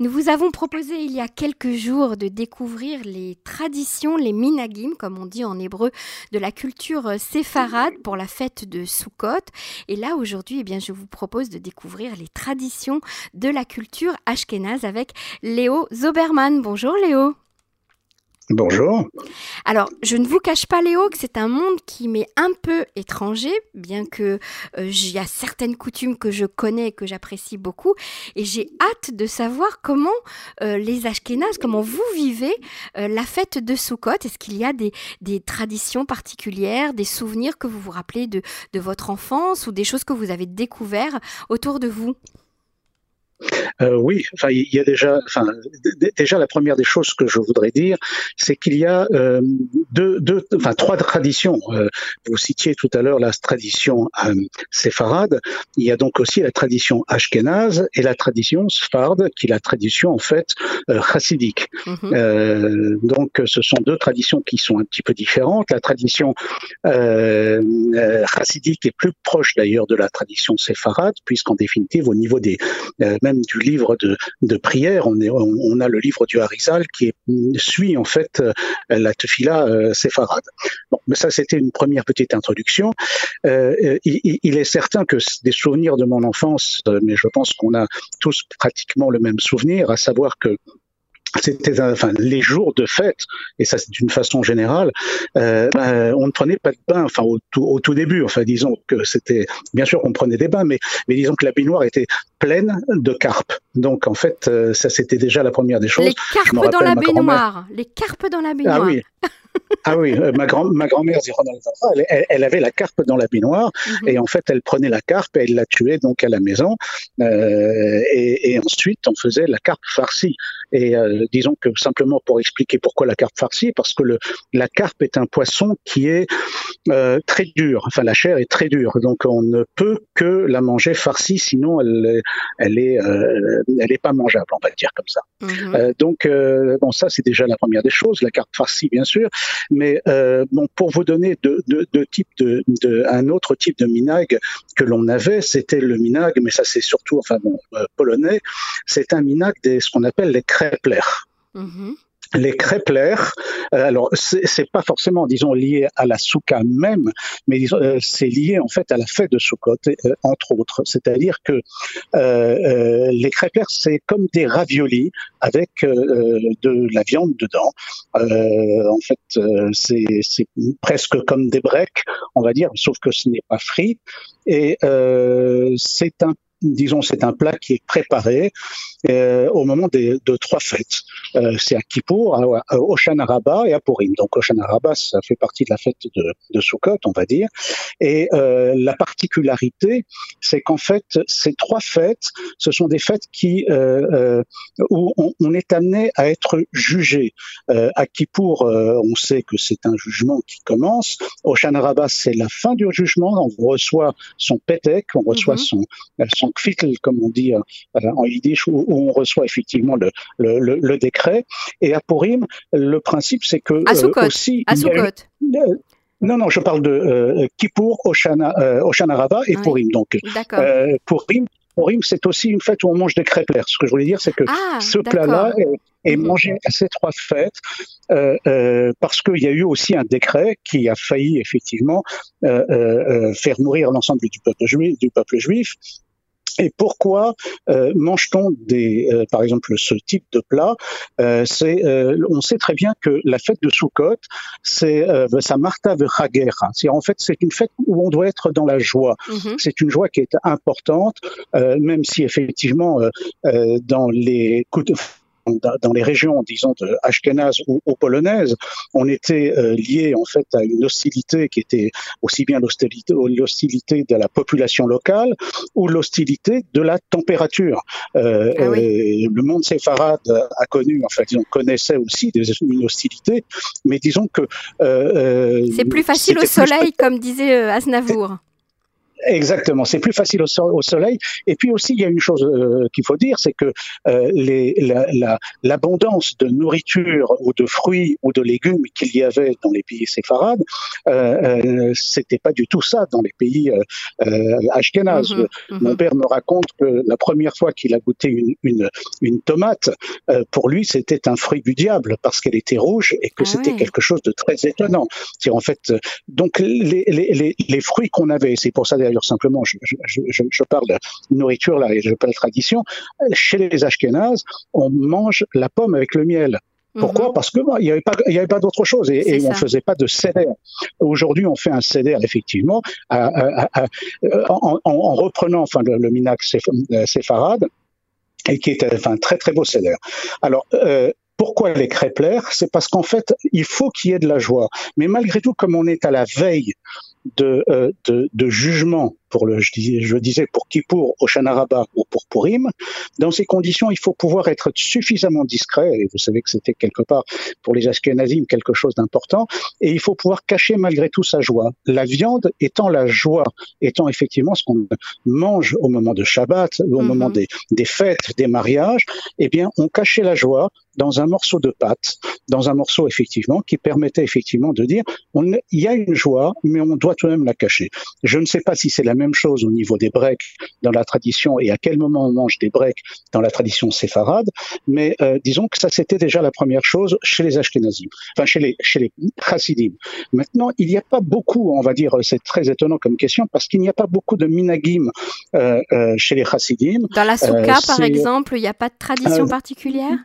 Nous vous avons proposé il y a quelques jours de découvrir les traditions, les minagim, comme on dit en hébreu, de la culture séfarade pour la fête de Sukkot. Et là, aujourd'hui, eh bien, je vous propose de découvrir les traditions de la culture ashkénaze avec Léo Zoberman. Bonjour Léo. Bonjour. Alors, je ne vous cache pas, Léo, que c'est un monde qui m'est un peu étranger, bien que euh, il y a certaines coutumes que je connais et que j'apprécie beaucoup. Et j'ai hâte de savoir comment euh, les Ashkénazes, comment vous vivez euh, la fête de Sukkot. Est-ce qu'il y a des, traditions particulières, des souvenirs que vous vous rappelez de votre enfance ou des choses que vous avez découvertes autour de vous? Euh, oui, enfin, il y a déjà, enfin, déjà la première des choses que je voudrais dire, c'est qu'il y a euh, deux, deux, enfin, trois traditions. Euh, vous citiez tout à l'heure la tradition séfarade. Il y a donc aussi la tradition ashkénaze et la tradition sfarde, qui est la tradition en fait chassidique. Mhm. donc, ce sont deux traditions qui sont un petit peu différentes. La tradition chassidique est plus proche d'ailleurs de la tradition séfarade, puisqu'en définitive, au niveau des même du livre de, prière, on, a le livre du Harizal qui suit en fait euh, la tefila euh, séfarade. Bon, mais ça c'était une première petite introduction. Euh, il, il, est certain que des souvenirs de mon enfance, mais je pense qu'on a tous pratiquement le même souvenir, à savoir que c'était enfin les jours de fête et ça c'est d'une façon générale euh, ben, on ne prenait pas de bain enfin au tout, au tout début enfin disons que c'était bien sûr qu'on prenait des bains mais mais disons que la baignoire était pleine de carpes donc en fait euh, ça c'était déjà la première des choses les carpes dans la baignoire les carpes dans la baignoire ah oui ah oui, euh, ma, grand, ma grand-mère, elle, elle, avait la carpe dans la baignoire mhm. et en fait, elle prenait la carpe et elle la tuait donc à la maison. Euh, et, et, ensuite, on faisait la carpe farcie. Et euh, disons que simplement pour expliquer pourquoi la carpe farcie, parce que le, la carpe est un poisson qui est euh, très dur. Enfin, la chair est très dure, donc on ne peut que la manger farcie, sinon elle, elle est, elle est pas mangeable, on va dire comme ça. Mhm. donc bon, ça c'est déjà la première des choses, la carpe farcie bien sûr. Mais euh, bon, pour vous donner deux, types de, un autre type de minag que l'on avait, c'était le minag, mais ça c'est surtout, enfin bon, euh, polonais, c'est un minag des ce qu'on appelle les krepler. Mm-hmm les crêpler, euh, alors c'est pas forcément, disons, lié à la souka même, mais euh, c'est lié en fait à la fête de Sukkot, euh, entre autres. C'est-à-dire que les crêpler, c'est comme des raviolis avec de la viande dedans. en fait, c'est presque comme des breaks, on va dire, sauf que ce n'est pas frit. Et c'est un disons, c'est un plat qui est préparé euh, au moment des, de trois fêtes. Euh, c'est à Kippour, à, à Oshana et à Purim. Donc Oshana ça fait partie de la fête de, de Sukkot, on va dire. Et euh, la particularité, c'est qu'en fait, ces trois fêtes, ce sont des fêtes qui euh, euh, où on, on, est amené à être jugé. Euh, à Kippour, on sait que c'est un jugement qui commence. Oshana c'est la fin du jugement. On reçoit son pétek, on reçoit son, son kfitl, comme on dit en yiddish, où, où on reçoit effectivement le, le, le, le, décret. Et à Purim, le principe, c'est que euh, aussi. À euh, non, non, je parle de euh, Kippour, Oshana, euh, Oshana Rabbah et oui. Purim. Donc, euh, Purim, Purim, c'est aussi une fête où on mange des crêpes Ce que je voulais dire, c'est que ah, ce plat-là est, est mhm. mangé à ces trois fêtes euh, euh, parce qu'il y a eu aussi un décret qui a failli effectivement euh, euh faire mourir l'ensemble du peuple juif, du peuple juif et pourquoi euh, mange-t-on des, euh, par exemple, ce type de plat euh, C'est, euh, on sait très bien que la fête de Sukkot, c'est euh, sa Martha de Hagera. C'est en fait c'est une fête où on doit être dans la joie. Mm-hmm. C'est une joie qui est importante, même si effectivement dans les coups de dans les régions, disons, de Ashkenaz ou, ou polonaises, on était euh, lié en fait à une hostilité qui était aussi bien l'hostilité, de la population locale ou l'hostilité de la température. Euh, ah oui. euh, le monde séfarade a connu, en fait, on connaissait aussi des, une hostilité, mais disons que euh, c'est plus facile au soleil, plus... comme disait Asnavour. Exactement, c'est plus facile au, soleil. Et puis aussi, il y a une chose euh, qu'il faut dire, c'est que euh, l'abondance de nourriture ou de fruits ou de légumes qu'il y avait dans les pays séfarades, euh, euh c'était pas du tout ça dans les pays euh, ashkénazes. Mhm, mhm. Mon père me raconte que la première fois qu'il a goûté une, une, une tomate, pour lui, c'était un fruit du diable parce qu'elle était rouge et que ah c'était quelque chose de très étonnant. C'est en fait donc les, les, les fruits qu'on avait, c'est pour ça d'ailleurs simplement, je, je, je, je, parle de nourriture là et je parle de tradition. Chez les Ashkénazes, on mange la pomme avec le miel. Pourquoi? Mhm. Parce que il n'y avait pas, il y avait pas d'autre chose et, et on faisait pas de céder. Aujourd'hui, on fait un céder effectivement à, à, en, en, reprenant enfin le, le minak séfarade et qui est enfin très très beau céder. Alors euh, pourquoi les crêpes C'est parce qu'en fait, il faut qu'il y ait de la joie. Mais malgré tout, comme on est à la veille de, euh, de, de jugement pour le, je disais, je disais pour Kippour, Oshanaraba ou pour Purim. Dans ces conditions, il faut pouvoir être suffisamment discret, et vous savez que c'était quelque part pour les Ashkenazim quelque chose d'important, et il faut pouvoir cacher malgré tout sa joie. La viande étant la joie, étant effectivement ce qu'on mange au moment de Shabbat, au moment mhm. des, des, fêtes, des mariages, eh bien, on cachait la joie dans un morceau de pâte, dans un morceau effectivement qui permettait effectivement de dire, on, il y a une joie, mais on doit tout de même la cacher. Je ne sais pas si c'est la même chose au niveau des breaks dans la tradition et à quel moment on mange des breaks dans la tradition séfarade, mais euh, disons que ça c'était déjà la première chose chez les Ashkenazim, enfin chez les chez les Chassidim. Maintenant, il n'y a pas beaucoup, on va dire, c'est très étonnant comme question parce qu'il n'y a pas beaucoup de minagim euh, euh, chez les Chassidim. Dans la souka, par exemple, il n'y a pas de tradition particulière?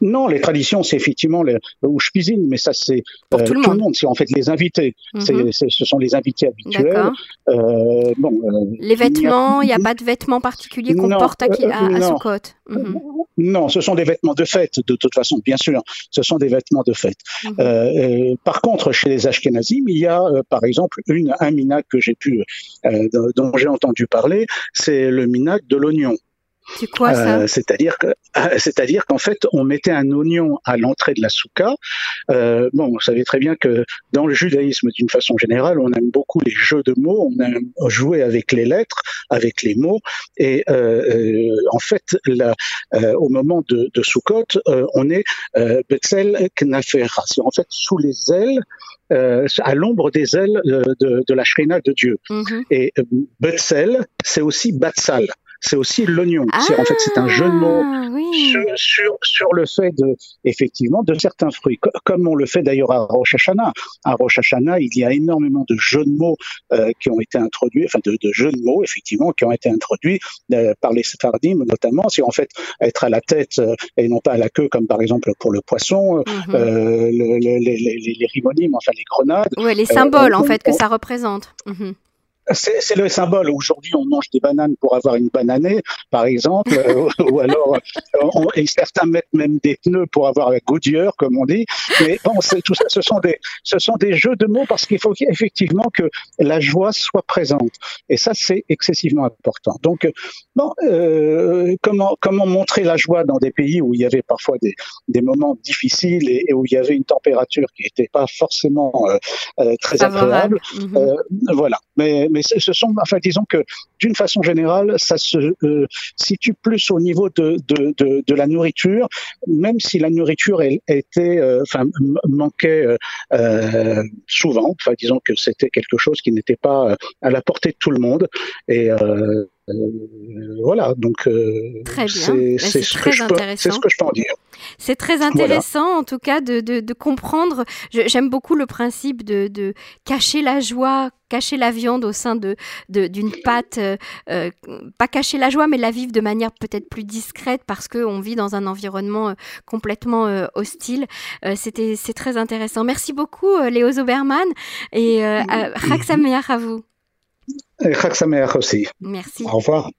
Non, les traditions, c'est effectivement les, je cuisine, mais ça, c'est euh, tout, le monde. C'est en fait les invités. Mhm. ce sont les invités habituels. Euh, bon, euh, les vêtements, il n'y a... pas de vêtements particuliers qu'on porte à, à, à mhm. Non, ce sont des vêtements de fête, de toute façon, bien sûr. Ce sont des vêtements de fête. Mhm. Euh, par contre, chez les Ashkenazim, il y a, par exemple, une, un minac que j'ai pu, dont j'ai entendu parler, c'est le minac de l'oignon. C'est quoi ça euh, C'est-à-dire que, c'est-à-dire qu'en fait, on mettait un oignon à l'entrée de la souka. Euh, bon, vous savez très bien que dans le judaïsme, d'une façon générale, on aime beaucoup les jeux de mots, on aime jouer avec les lettres, avec les mots. Et euh, en fait, au moment de, de Sukkot, on est Betzel Knafera. C'est en fait sous les ailes euh, à l'ombre des ailes de, de, la Shrina de Dieu. Mm-hmm. Et Betzel, c'est aussi Batsal c'est aussi l'oignon. c'est en fait c'est un jeu de mots ah, sur, sur, le fait de effectivement de certains fruits, comme on le fait d'ailleurs à Rosh Hashanah. À Rosh Hashanah, il y a énormément de jeux de mots euh, qui ont été introduits, enfin de, de, jeux de mots effectivement qui ont été introduits euh, par les Sephardim notamment. C'est en fait être à la tête euh, et non pas à la queue, comme par exemple pour le poisson, mhm. le, les, les, les, rimonymes, enfin les grenades. Oui, les symboles en fait que ça représente. Mhm. C'est le symbole. Aujourd'hui, on mange des bananes pour avoir une bananée, par exemple, euh, ou alors, euh, on, et certains mettent même des pneus pour avoir la Goodyear, comme on dit. Mais bon, tout ça, ce sont des, ce sont des jeux de mots parce qu'il faut effectivement que la joie soit présente. Et ça, c'est excessivement important. Donc, bon, euh, comment, comment montrer la joie dans des pays où il y avait parfois des, des moments difficiles et, où il y avait une température qui n'était pas forcément euh, euh très agréable. Mm-hmm. voilà. Mais mais ce sont, enfin, disons que d'une façon générale, ça se euh, situe plus au niveau de, de, de, de, la nourriture, même si la nourriture elle, était, euh, enfin, manquait euh, souvent. Enfin, disons que c'était quelque chose qui n'était pas à la portée de tout le monde. Et voilà, donc c'est ce, que je peux, ce que je peux en dire. C'est très intéressant, en tout cas, de, de, de comprendre. J'aime beaucoup le principe de, de, cacher la joie, cacher la viande au sein de d'une pâte, euh, euh, pas cacher la joie, mais la vivre de manière peut-être plus discrète parce qu'on vit dans un environnement euh, complètement hostile. C'était c'est très intéressant. Merci beaucoup, Léo Zoberman, et à vous. Et Chag aussi. Merci. Au revoir.